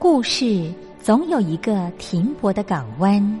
故事总有一个停泊的港湾。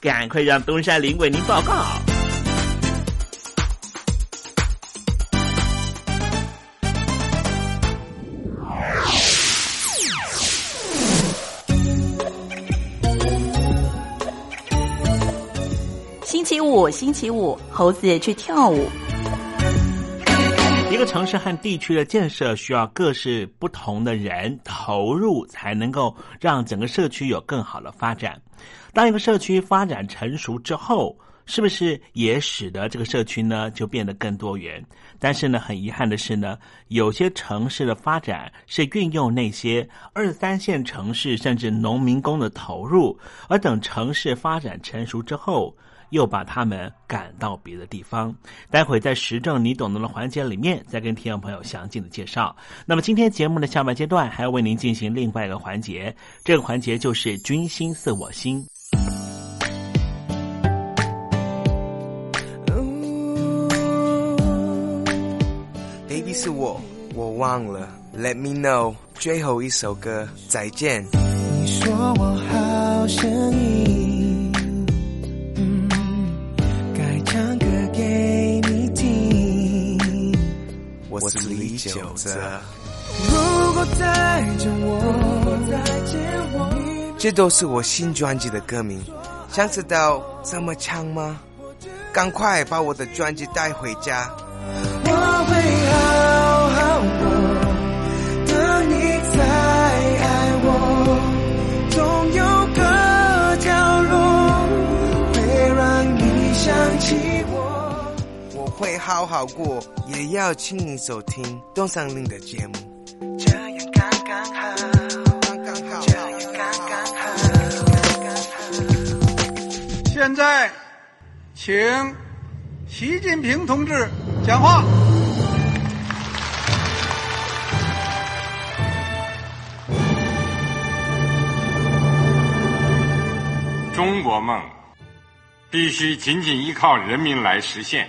赶快让东山林为您报告。星期五，星期五，猴子去跳舞。一个城市和地区的建设需要各式不同的人投入，才能够让整个社区有更好的发展。当一个社区发展成熟之后，是不是也使得这个社区呢就变得更多元？但是呢，很遗憾的是呢，有些城市的发展是运用那些二三线城市甚至农民工的投入，而等城市发展成熟之后。又把他们赶到别的地方。待会在时政你懂得的环节里面，再跟听众朋友详尽的介绍。那么今天节目的下半阶段还要为您进行另外一个环节，这个环节就是“君心似我心”。是我，我忘了。Let me know，最后一首歌，再见。你说我好声音。我是李九泽。如果再见我，这都是我新专辑的歌名。想知道怎么唱吗？赶快把我的专辑带回家。会好好过，也要请你收听东山林的节目。这样刚刚好，刚刚好，这样刚刚好，刚刚好。现在，请习近平同志讲话。中国梦必须紧紧依靠人民来实现。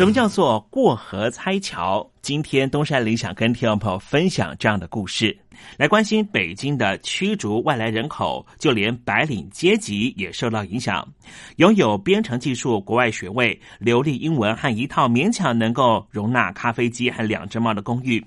什么叫做过河拆桥？今天东山林想跟听众朋友分享这样的故事，来关心北京的驱逐外来人口，就连白领阶级也受到影响。拥有编程技术国外学位、流利英文和一套勉强能够容纳咖啡机和两只猫的公寓。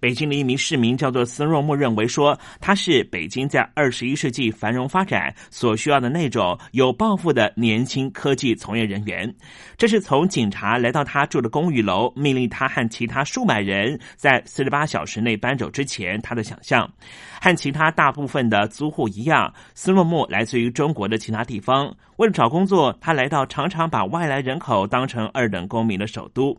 北京的一名市民叫做斯若木，认为说他是北京在二十一世纪繁荣发展所需要的那种有抱负的年轻科技从业人员。这是从警察来到他住的公寓楼，命令他和其他数百人在四十八小时内搬走之前，他的想象。和其他大部分的租户一样，斯若木来自于中国的其他地方。为了找工作，他来到常常把外来人口当成二等公民的首都。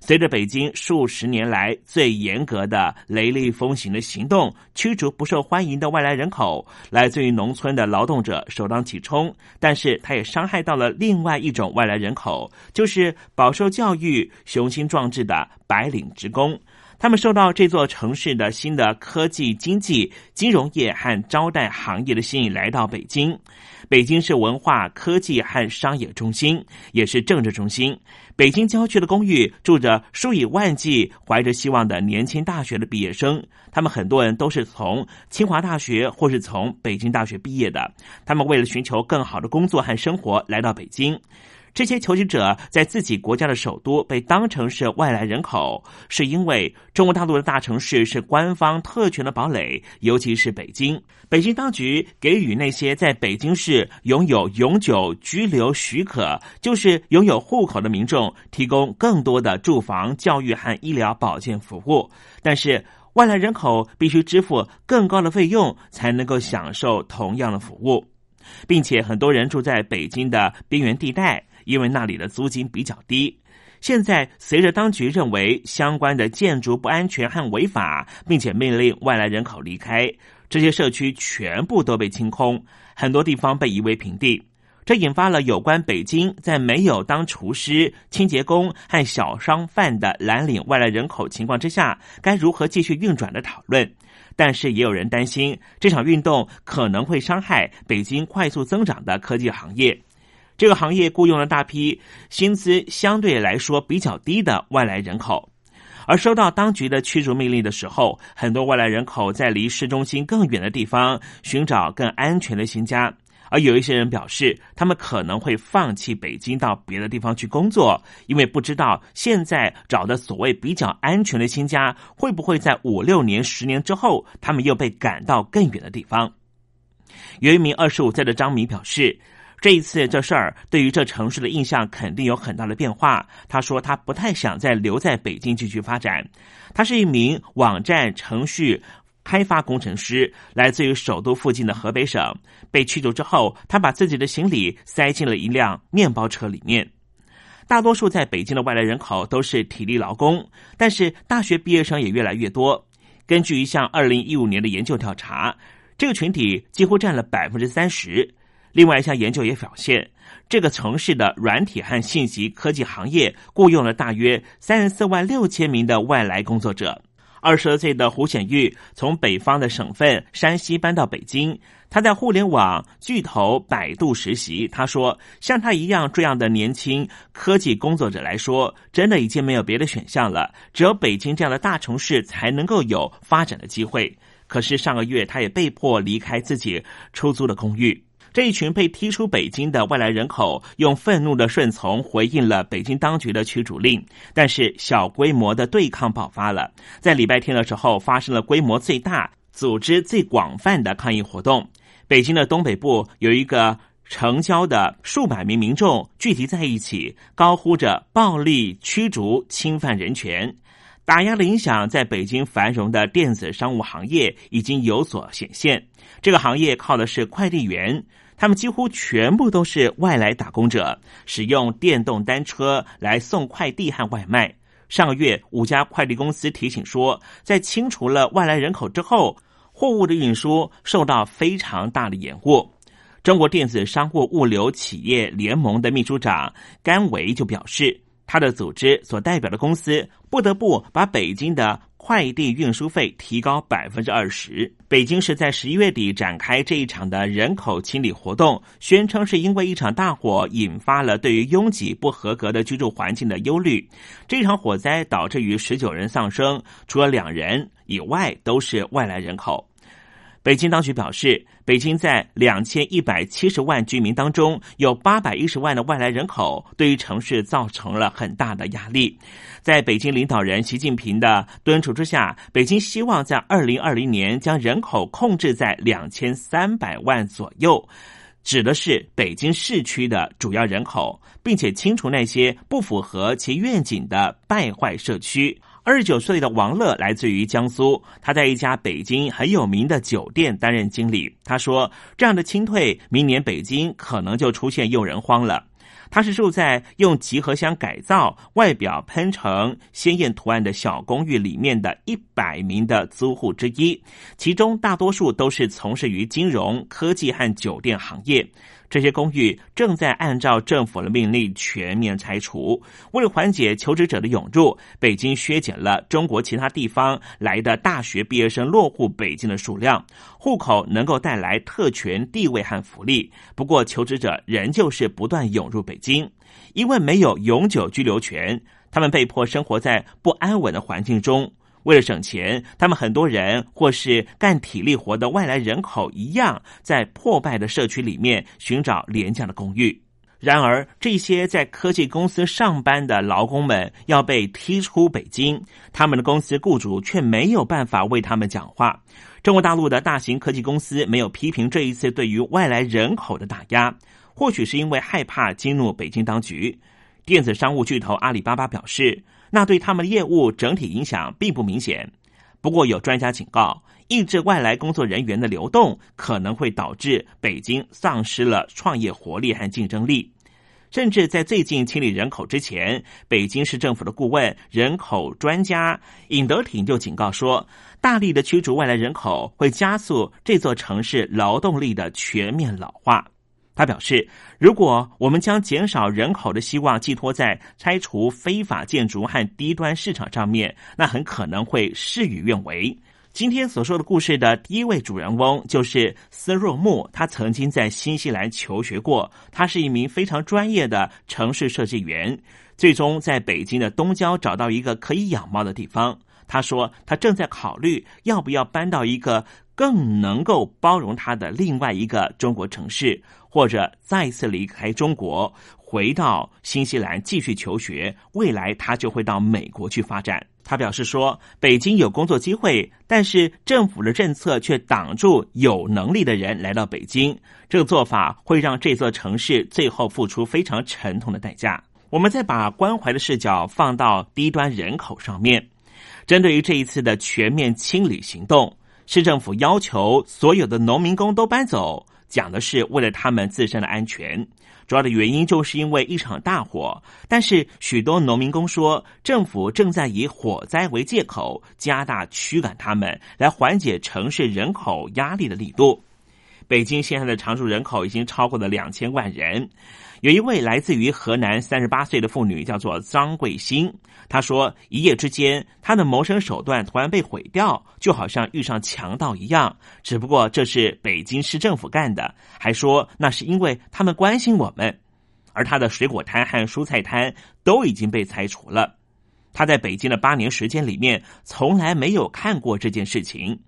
随着北京数十年来最严格的雷厉风行的行动，驱逐不受欢迎的外来人口，来自于农村的劳动者首当其冲。但是，他也伤害到了另外一种外来人口，就是饱受教育、雄心壮志的白领职工。他们受到这座城市的新的科技、经济、金融业和招待行业的吸引，来到北京。北京是文化、科技和商业中心，也是政治中心。北京郊区的公寓住着数以万计怀着希望的年轻大学的毕业生，他们很多人都是从清华大学或是从北京大学毕业的。他们为了寻求更好的工作和生活，来到北京。这些求职者在自己国家的首都被当成是外来人口，是因为中国大陆的大城市是官方特权的堡垒，尤其是北京。北京当局给予那些在北京市拥有永久居留许可，就是拥有户口的民众，提供更多的住房、教育和医疗保健服务。但是外来人口必须支付更高的费用，才能够享受同样的服务，并且很多人住在北京的边缘地带。因为那里的租金比较低，现在随着当局认为相关的建筑不安全和违法，并且命令外来人口离开，这些社区全部都被清空，很多地方被夷为平地。这引发了有关北京在没有当厨师、清洁工和小商贩的蓝领外来人口情况之下，该如何继续运转的讨论。但是也有人担心，这场运动可能会伤害北京快速增长的科技行业。这个行业雇佣了大批薪资相对来说比较低的外来人口，而收到当局的驱逐命令的时候，很多外来人口在离市中心更远的地方寻找更安全的新家。而有一些人表示，他们可能会放弃北京，到别的地方去工作，因为不知道现在找的所谓比较安全的新家，会不会在五六年、十年之后，他们又被赶到更远的地方。有一名二十五岁的张明表示。这一次这事儿对于这城市的印象肯定有很大的变化。他说他不太想再留在北京继续发展。他是一名网站程序开发工程师，来自于首都附近的河北省。被驱逐之后，他把自己的行李塞进了一辆面包车里面。大多数在北京的外来人口都是体力劳工，但是大学毕业生也越来越多。根据一项二零一五年的研究调查，这个群体几乎占了百分之三十。另外一项研究也表现，这个城市的软体和信息科技行业雇佣了大约三十四万六千名的外来工作者。二十岁的胡显玉从北方的省份山西搬到北京，他在互联网巨头百度实习。他说：“像他一样这样的年轻科技工作者来说，真的已经没有别的选项了，只有北京这样的大城市才能够有发展的机会。”可是上个月，他也被迫离开自己出租的公寓。这一群被踢出北京的外来人口，用愤怒的顺从回应了北京当局的驱逐令。但是，小规模的对抗爆发了。在礼拜天的时候，发生了规模最大、组织最广泛的抗议活动。北京的东北部有一个城郊的数百名民众聚集在一起，高呼着“暴力驱逐、侵犯人权”。打压的影响在北京繁荣的电子商务行业已经有所显现。这个行业靠的是快递员。他们几乎全部都是外来打工者，使用电动单车来送快递和外卖。上个月，五家快递公司提醒说，在清除了外来人口之后，货物的运输受到非常大的延误。中国电子商务物流企业联盟的秘书长甘维就表示，他的组织所代表的公司不得不把北京的快递运输费提高百分之二十。北京市在十一月底展开这一场的人口清理活动，宣称是因为一场大火引发了对于拥挤不合格的居住环境的忧虑。这场火灾导致于十九人丧生，除了两人以外都是外来人口。北京当局表示，北京在两千一百七十万居民当中，有八百一十万的外来人口，对于城市造成了很大的压力。在北京领导人习近平的敦促之下，北京希望在二零二零年将人口控制在两千三百万左右，指的是北京市区的主要人口，并且清除那些不符合其愿景的败坏社区。二十九岁的王乐来自于江苏，他在一家北京很有名的酒店担任经理。他说：“这样的清退，明年北京可能就出现诱人荒了。”他是住在用集合箱改造、外表喷成鲜艳图案的小公寓里面的一百名的租户之一，其中大多数都是从事于金融科技和酒店行业。这些公寓正在按照政府的命令全面拆除。为了缓解求职者的涌入，北京削减了中国其他地方来的大学毕业生落户北京的数量。户口能够带来特权地位和福利，不过求职者仍旧是不断涌入北京，因为没有永久居留权，他们被迫生活在不安稳的环境中。为了省钱，他们很多人或是干体力活的外来人口一样，在破败的社区里面寻找廉价的公寓。然而，这些在科技公司上班的劳工们要被踢出北京，他们的公司雇主却没有办法为他们讲话。中国大陆的大型科技公司没有批评这一次对于外来人口的打压，或许是因为害怕激怒北京当局。电子商务巨头阿里巴巴表示。那对他们的业务整体影响并不明显。不过，有专家警告，抑制外来工作人员的流动可能会导致北京丧失了创业活力和竞争力。甚至在最近清理人口之前，北京市政府的顾问、人口专家尹德挺就警告说，大力的驱逐外来人口会加速这座城市劳动力的全面老化。他表示，如果我们将减少人口的希望寄托在拆除非法建筑和低端市场上面，那很可能会事与愿违。今天所说的故事的第一位主人翁就是斯若木，他曾经在新西兰求学过，他是一名非常专业的城市设计员，最终在北京的东郊找到一个可以养猫的地方。他说，他正在考虑要不要搬到一个更能够包容他的另外一个中国城市。或者再次离开中国，回到新西兰继续求学，未来他就会到美国去发展。他表示说，北京有工作机会，但是政府的政策却挡住有能力的人来到北京。这个做法会让这座城市最后付出非常沉痛的代价。我们再把关怀的视角放到低端人口上面，针对于这一次的全面清理行动，市政府要求所有的农民工都搬走。讲的是为了他们自身的安全，主要的原因就是因为一场大火。但是许多农民工说，政府正在以火灾为借口，加大驱赶他们，来缓解城市人口压力的力度。北京现在的常住人口已经超过了两千万人。有一位来自于河南三十八岁的妇女，叫做张桂新。他说，一夜之间，他的谋生手段突然被毁掉，就好像遇上强盗一样。只不过这是北京市政府干的，还说那是因为他们关心我们。而他的水果摊和蔬菜摊都已经被拆除了。他在北京的八年时间里面，从来没有看过这件事情。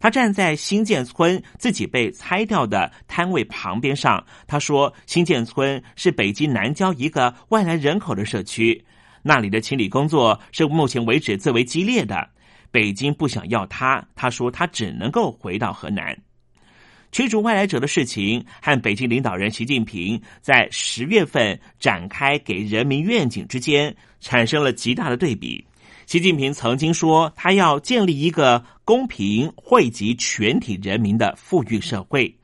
他站在新建村自己被拆掉的摊位旁边上，他说：“新建村是北京南郊一个外来人口的社区，那里的清理工作是目前为止最为激烈的。北京不想要他，他说他只能够回到河南。驱逐外来者的事情和北京领导人习近平在十月份展开给人民愿景之间产生了极大的对比。”习近平曾经说，他要建立一个公平、惠及全体人民的富裕社会。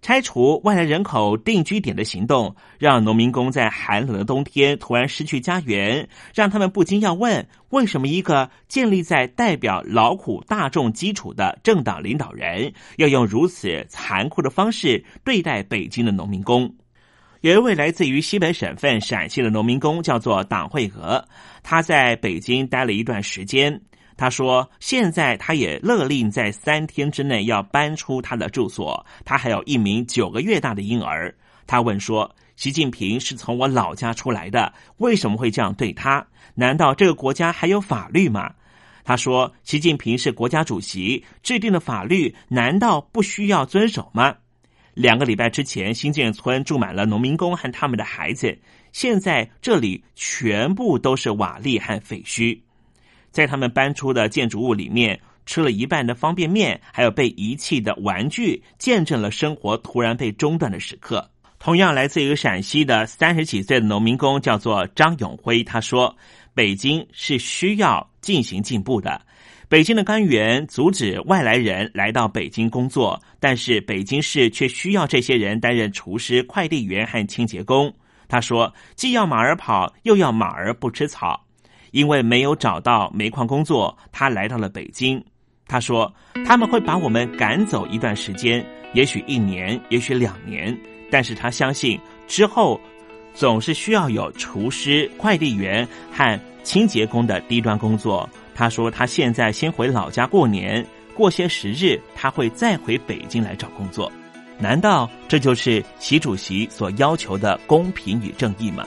拆除外来人口定居点的行动，让农民工在寒冷的冬天突然失去家园，让他们不禁要问：为什么一个建立在代表劳苦大众基础的政党领导人，要用如此残酷的方式对待北京的农民工？有一位来自于西北省份陕西的农民工，叫做党惠娥。他在北京待了一段时间，他说：“现在他也勒令在三天之内要搬出他的住所。他还有一名九个月大的婴儿。”他问说：“习近平是从我老家出来的，为什么会这样对他？难道这个国家还有法律吗？”他说：“习近平是国家主席，制定的法律难道不需要遵守吗？”两个礼拜之前，新建村住满了农民工和他们的孩子，现在这里全部都是瓦砾和废墟。在他们搬出的建筑物里面，吃了一半的方便面，还有被遗弃的玩具，见证了生活突然被中断的时刻。同样来自于陕西的三十几岁的农民工叫做张永辉，他说：“北京是需要进行进步的。北京的官员阻止外来人来到北京工作，但是北京市却需要这些人担任厨师、快递员和清洁工。”他说：“既要马儿跑，又要马儿不吃草。”因为没有找到煤矿工作，他来到了北京。他说：“他们会把我们赶走一段时间，也许一年，也许两年。但是他相信之后总是需要有厨师、快递员和清洁工的低端工作。”他说：“他现在先回老家过年，过些时日他会再回北京来找工作。难道这就是习主席所要求的公平与正义吗？”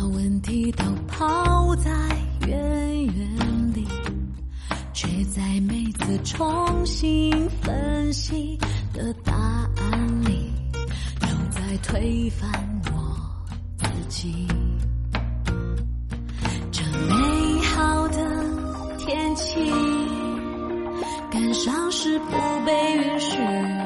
把问题都抛在远远里却在每次重新分析的答案里都在推翻我自己。这美好的天气感伤是不被允许。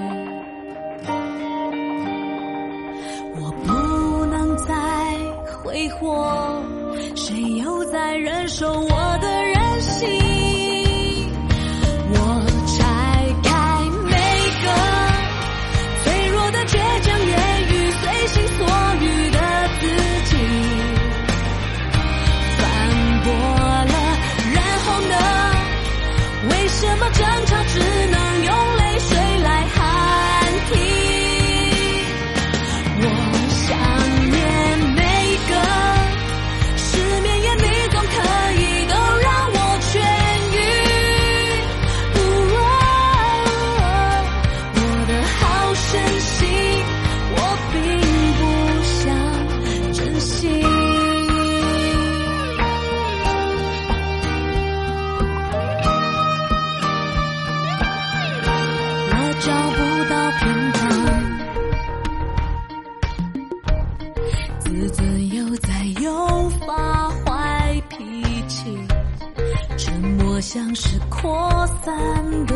像是扩散的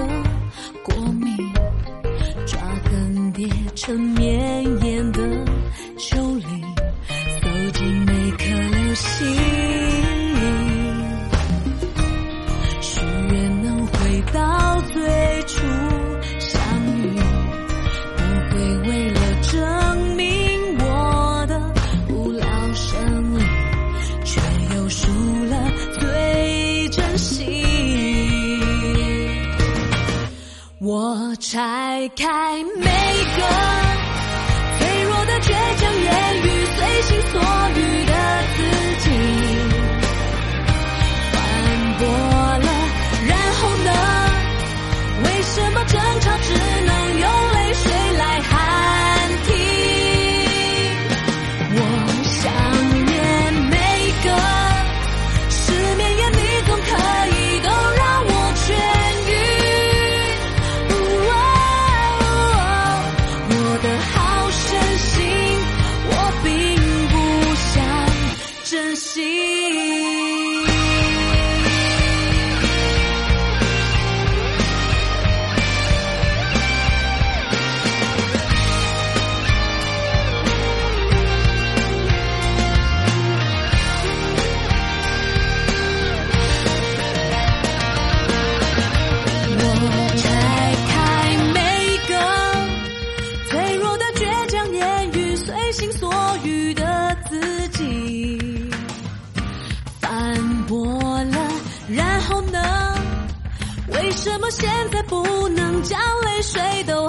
过敏，抓更迭成绵延的拆将泪水都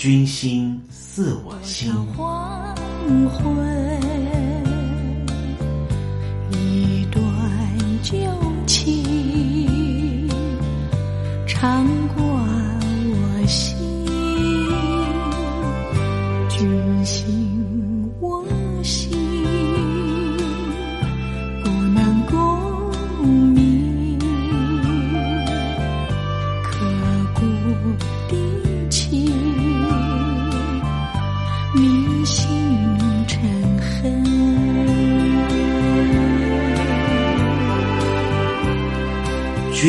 君心似我心。黄昏，一段旧情长过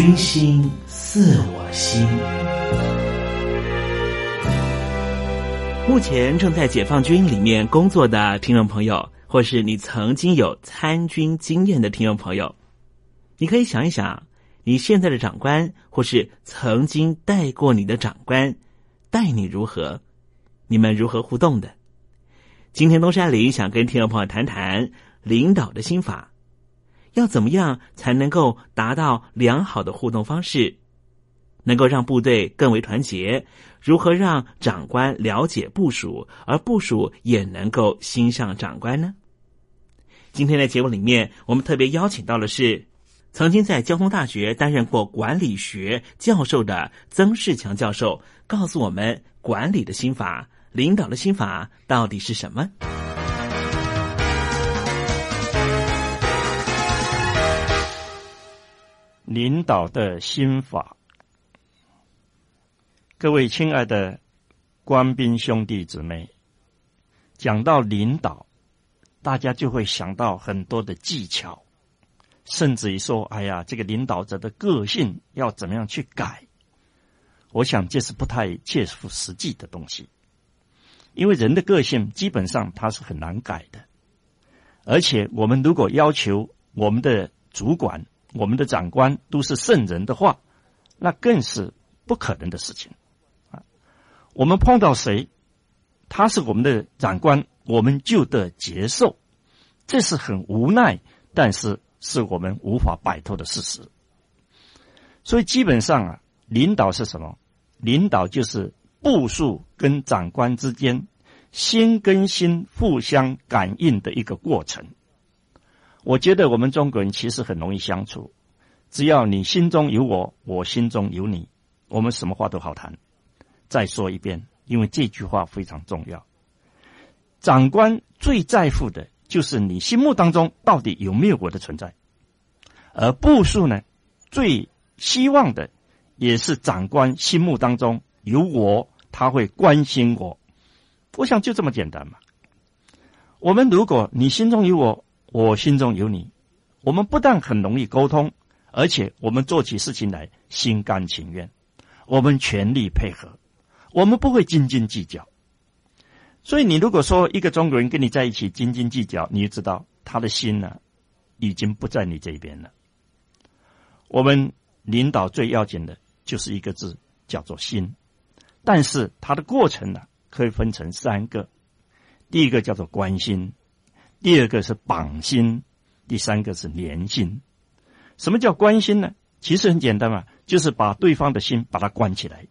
君心似我心。目前正在解放军里面工作的听众朋友，或是你曾经有参军经验的听众朋友，你可以想一想，你现在的长官，或是曾经带过你的长官，待你如何？你们如何互动的？今天东山林想跟听众朋友谈谈领导的心法，要怎么样才能够达到良好的互动方式，能够让部队更为团结？如何让长官了解部署，而部署也能够欣赏长官呢？今天的节目里面，我们特别邀请到的是曾经在交通大学担任过管理学教授的曾仕强教授，告诉我们管理的心法。领导的心法到底是什么？领导的心法，各位亲爱的官兵兄弟姊妹，讲到领导，大家就会想到很多的技巧，甚至于说，哎呀，这个领导者的个性要怎么样去改？我想这是不太切合实际的东西，因为人的个性基本上他是很难改的，而且我们如果要求我们的主管、我们的长官都是圣人的话，那更是不可能的事情啊！我们碰到谁，他是我们的长官，我们就得接受，这是很无奈，但是是我们无法摆脱的事实。所以基本上啊，领导是什么？领导就是部署跟长官之间心跟心互相感应的一个过程。我觉得我们中国人其实很容易相处，只要你心中有我，我心中有你，我们什么话都好谈。再说一遍，因为这句话非常重要。长官最在乎的就是你心目当中到底有没有我的存在，而部署呢，最希望的。也是长官心目当中有我，他会关心我。我想就这么简单嘛。我们如果你心中有我，我心中有你，我们不但很容易沟通，而且我们做起事情来心甘情愿，我们全力配合，我们不会斤斤计较。所以，你如果说一个中国人跟你在一起斤斤计较，你就知道他的心呢已经不在你这边了。我们领导最要紧的。就是一个字，叫做心。但是它的过程呢，可以分成三个：第一个叫做关心，第二个是绑心，第三个是连心。什么叫关心呢？其实很简单嘛，就是把对方的心把它关起来。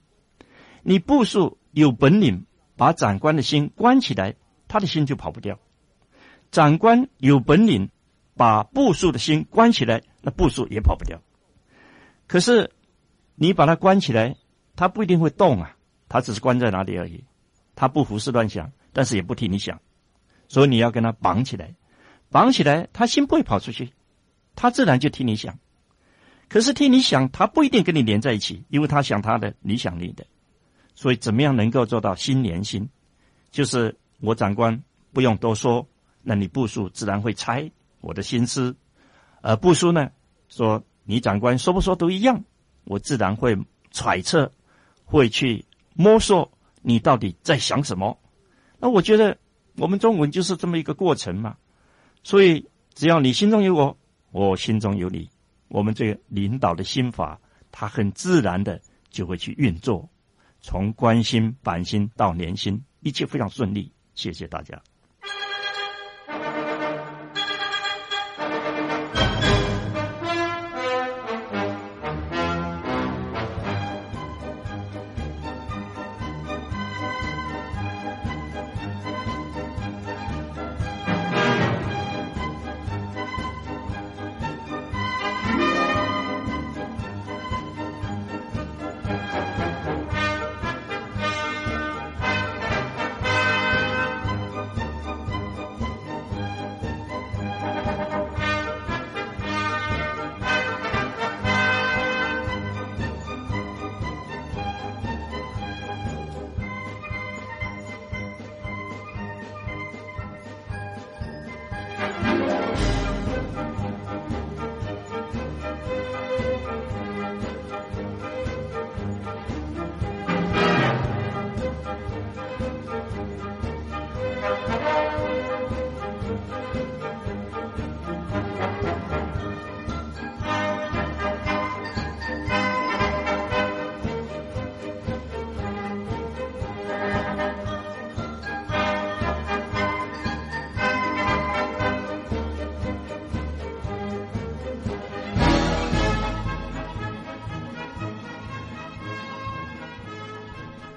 你部署有本领，把长官的心关起来，他的心就跑不掉；长官有本领，把部署的心关起来，那部署也跑不掉。可是。你把它关起来，它不一定会动啊，它只是关在哪里而已，它不胡思乱想，但是也不替你想，所以你要跟他绑起来，绑起来，他心不会跑出去，他自然就替你想。可是替你想，他不一定跟你连在一起，因为他想他的，你想你的，所以怎么样能够做到心连心？就是我长官不用多说，那你部署自然会猜我的心思，而部署呢，说你长官说不说都一样。我自然会揣测，会去摸索你到底在想什么。那我觉得我们中文就是这么一个过程嘛。所以只要你心中有我，我心中有你，我们这个领导的心法，他很自然的就会去运作，从关心、板心到连心，一切非常顺利。谢谢大家。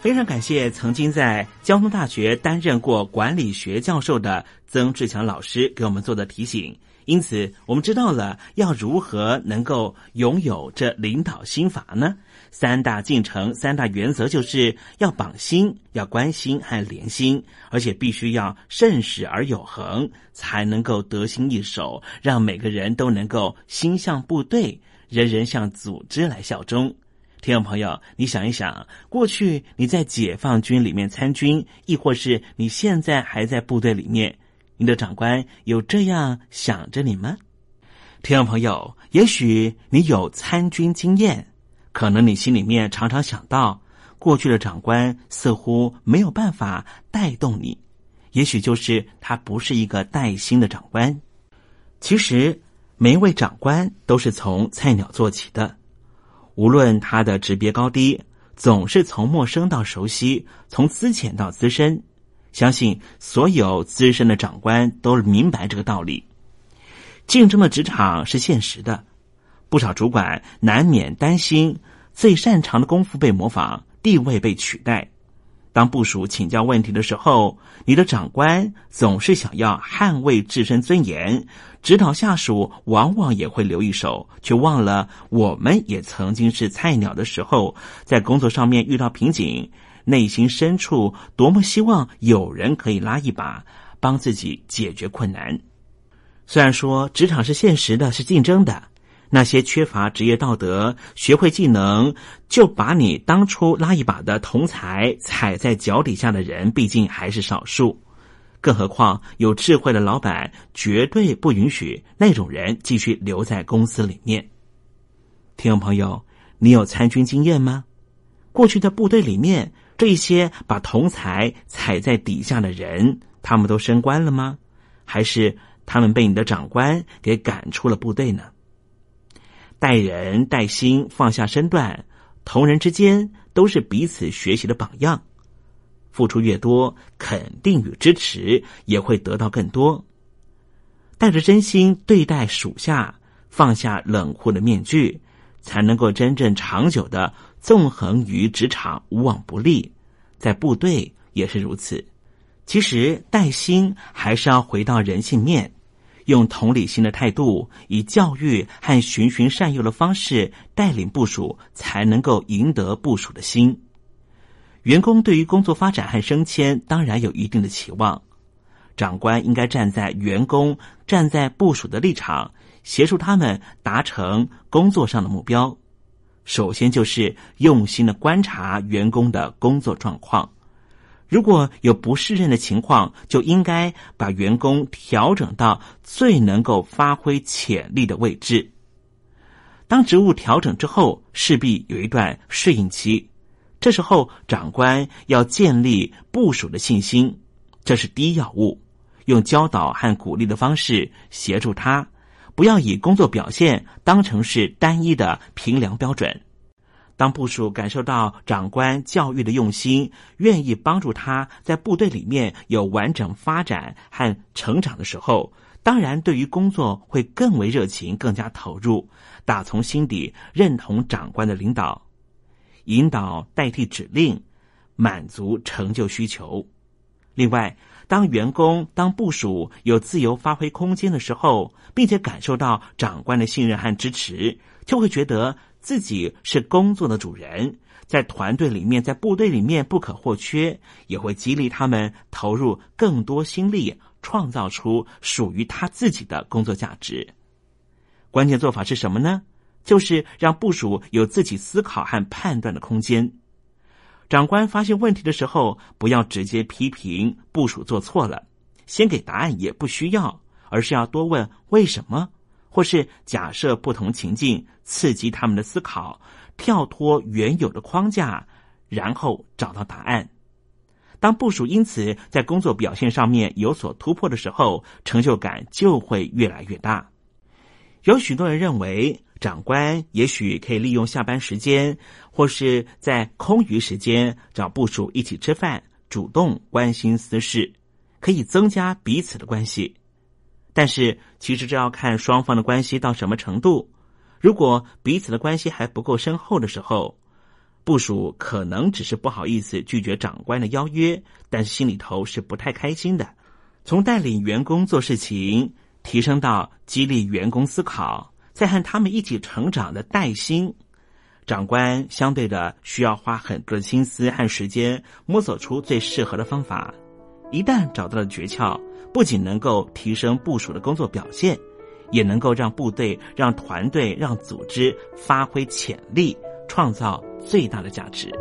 非常感谢曾经在交通大学担任过管理学教授的曾志强老师给我们做的提醒。因此，我们知道了要如何能够拥有这领导心法呢？三大进程、三大原则就是要绑心、要关心和连心，而且必须要慎始而有恒，才能够得心应手，让每个人都能够心向部队，人人向组织来效忠。听众朋友，你想一想，过去你在解放军里面参军，亦或是你现在还在部队里面，你的长官有这样想着你吗？听众朋友，也许你有参军经验，可能你心里面常常想到，过去的长官似乎没有办法带动你，也许就是他不是一个带薪的长官。其实，每一位长官都是从菜鸟做起的，无论他的职别高低，总是从陌生到熟悉，从资浅到资深。相信所有资深的长官都明白这个道理。竞争的职场是现实的，不少主管难免担心最擅长的功夫被模仿，地位被取代。当部署请教问题的时候，你的长官总是想要捍卫自身尊严，指导下属往往也会留一手，却忘了我们也曾经是菜鸟的时候，在工作上面遇到瓶颈，内心深处多么希望有人可以拉一把，帮自己解决困难。虽然说职场是现实的，是竞争的，那些缺乏职业道德、学会技能就把你当初拉一把的同才踩在脚底下的人，毕竟还是少数。更何况有智慧的老板绝对不允许那种人继续留在公司里面。听众朋友，你有参军经验吗？过去的部队里面，这些把同才踩在底下的人，他们都升官了吗？还是？他们被你的长官给赶出了部队呢。待人待心，放下身段，同仁之间都是彼此学习的榜样。付出越多，肯定与支持也会得到更多。带着真心对待属下，放下冷酷的面具，才能够真正长久的纵横于职场，无往不利。在部队也是如此。其实带薪还是要回到人性面，用同理心的态度，以教育和循循善诱的方式带领部署，才能够赢得部署的心。员工对于工作发展和升迁当然有一定的期望，长官应该站在员工、站在部署的立场，协助他们达成工作上的目标。首先就是用心的观察员工的工作状况。如果有不适任的情况，就应该把员工调整到最能够发挥潜力的位置。当职务调整之后，势必有一段适应期，这时候长官要建立部署的信心，这是第一要务。用教导和鼓励的方式协助他，不要以工作表现当成是单一的评量标准。当部署感受到长官教育的用心，愿意帮助他在部队里面有完整发展和成长的时候，当然对于工作会更为热情，更加投入，打从心底认同长官的领导，引导代替指令，满足成就需求。另外，当员工当部署有自由发挥空间的时候，并且感受到长官的信任和支持，就会觉得。自己是工作的主人，在团队里面，在部队里面不可或缺，也会激励他们投入更多心力，创造出属于他自己的工作价值。关键做法是什么呢？就是让部署有自己思考和判断的空间。长官发现问题的时候，不要直接批评部署做错了，先给答案也不需要，而是要多问为什么。或是假设不同情境，刺激他们的思考，跳脱原有的框架，然后找到答案。当部署因此在工作表现上面有所突破的时候，成就感就会越来越大。有许多人认为，长官也许可以利用下班时间，或是在空余时间找部署一起吃饭，主动关心私事，可以增加彼此的关系。但是，其实这要看双方的关系到什么程度。如果彼此的关系还不够深厚的时候，部署可能只是不好意思拒绝长官的邀约，但心里头是不太开心的。从带领员工做事情，提升到激励员工思考，再和他们一起成长的带薪，长官相对的需要花很多的心思和时间，摸索出最适合的方法。一旦找到了诀窍。不仅能够提升部署的工作表现，也能够让部队、让团队、让组织发挥潜力，创造最大的价值。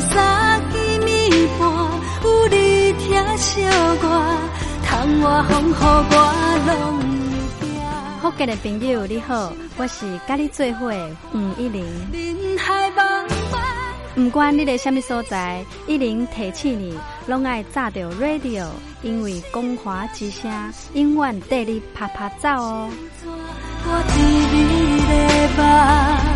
三更暝半，有你疼惜我，窗外风雨我拢会惊。福建的朋友你好，我是甲你做伙吴一玲。人海茫茫。不管你在什么所在，一零提起你，拢爱炸着 radio，因为光华之声永远带你啪啪走哦。我伫你的梦，因为你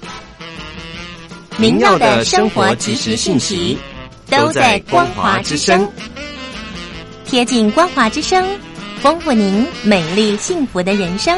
您要的生活及时信息都在光华之声，贴近光华之声，丰富您美丽幸福的人生。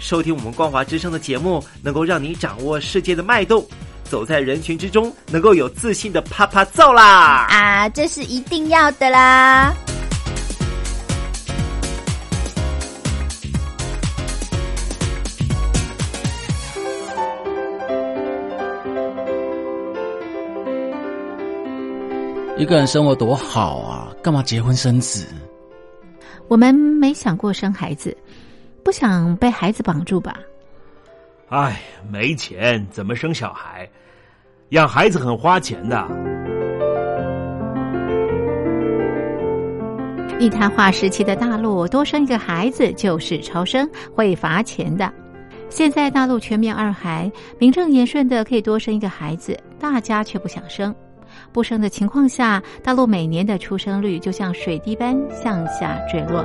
收听我们光华之声的节目，能够让你掌握世界的脉动，走在人群之中，能够有自信的啪啪揍啦！啊，这是一定要的啦！一个人生活多好啊，干嘛结婚生子？我们没想过生孩子。不想被孩子绑住吧？哎，没钱怎么生小孩？养孩子很花钱的。一胎化时期的大陆，多生一个孩子就是超生，会罚钱的。现在大陆全面二孩，名正言顺的可以多生一个孩子，大家却不想生。不生的情况下，大陆每年的出生率就像水滴般向下坠落。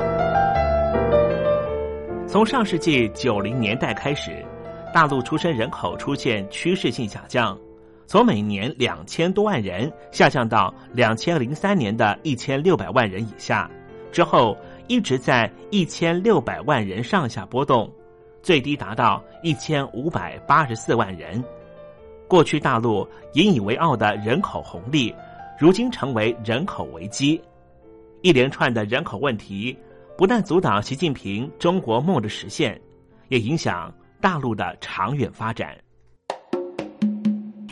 从上世纪九零年代开始，大陆出生人口出现趋势性下降，从每年两千多万人下降到两千零三年的一千六百万人以下，之后一直在一千六百万人上下波动，最低达到一千五百八十四万人。过去大陆引以为傲的人口红利，如今成为人口危机，一连串的人口问题。不但阻挡习近平中国梦的实现，也影响大陆的长远发展。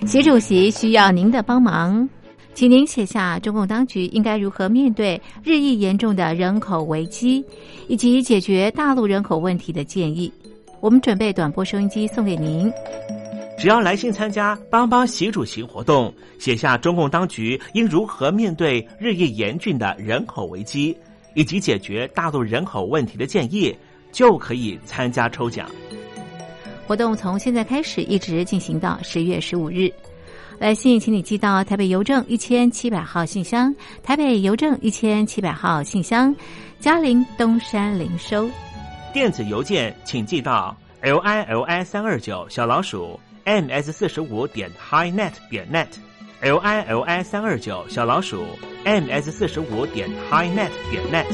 习主席需要您的帮忙，请您写下中共当局应该如何面对日益严重的人口危机，以及解决大陆人口问题的建议。我们准备短波收音机送给您。只要来信参加帮帮习主席活动，写下中共当局应如何面对日益严峻的人口危机。以及解决大陆人口问题的建议，就可以参加抽奖。活动从现在开始一直进行到十月十五日。来信，请你寄到台北邮政一千七百号信箱，台北邮政一千七百号信箱，嘉陵东山零收。电子邮件请寄到 l i l i 三二九小老鼠 m s 四十五点 highnet 点 net l i l i 三二九小老鼠 m s 四十五点 highnet 点 net。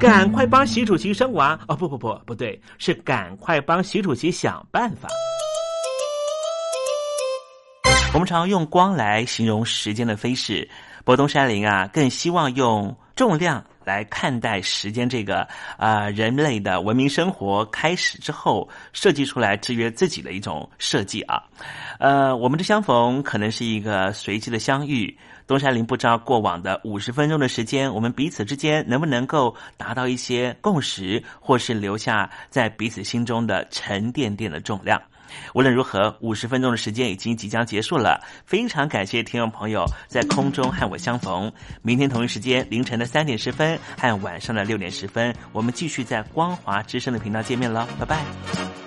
赶快帮习主席生娃哦！不不不，不对，是赶快帮习主席想办法。我们常用光来形容时间的飞逝，博东山林啊，更希望用重量来看待时间这个啊人类的文明生活开始之后设计出来制约自己的一种设计啊。呃，我们的相逢可能是一个随机的相遇。东山林不知道过往的五十分钟的时间，我们彼此之间能不能够达到一些共识，或是留下在彼此心中的沉甸甸的重量。无论如何，五十分钟的时间已经即将结束了。非常感谢听众朋友在空中和我相逢。明天同一时间，凌晨的三点十分和晚上的六点十分，我们继续在光华之声的频道见面了。拜拜。